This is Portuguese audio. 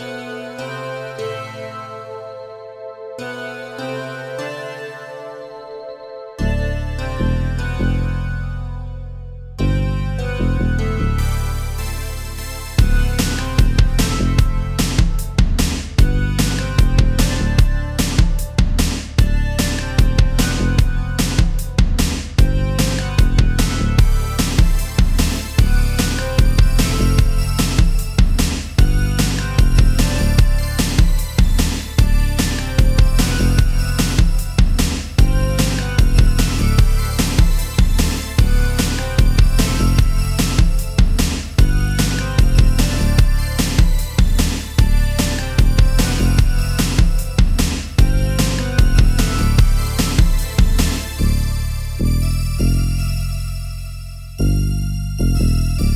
Bye. Música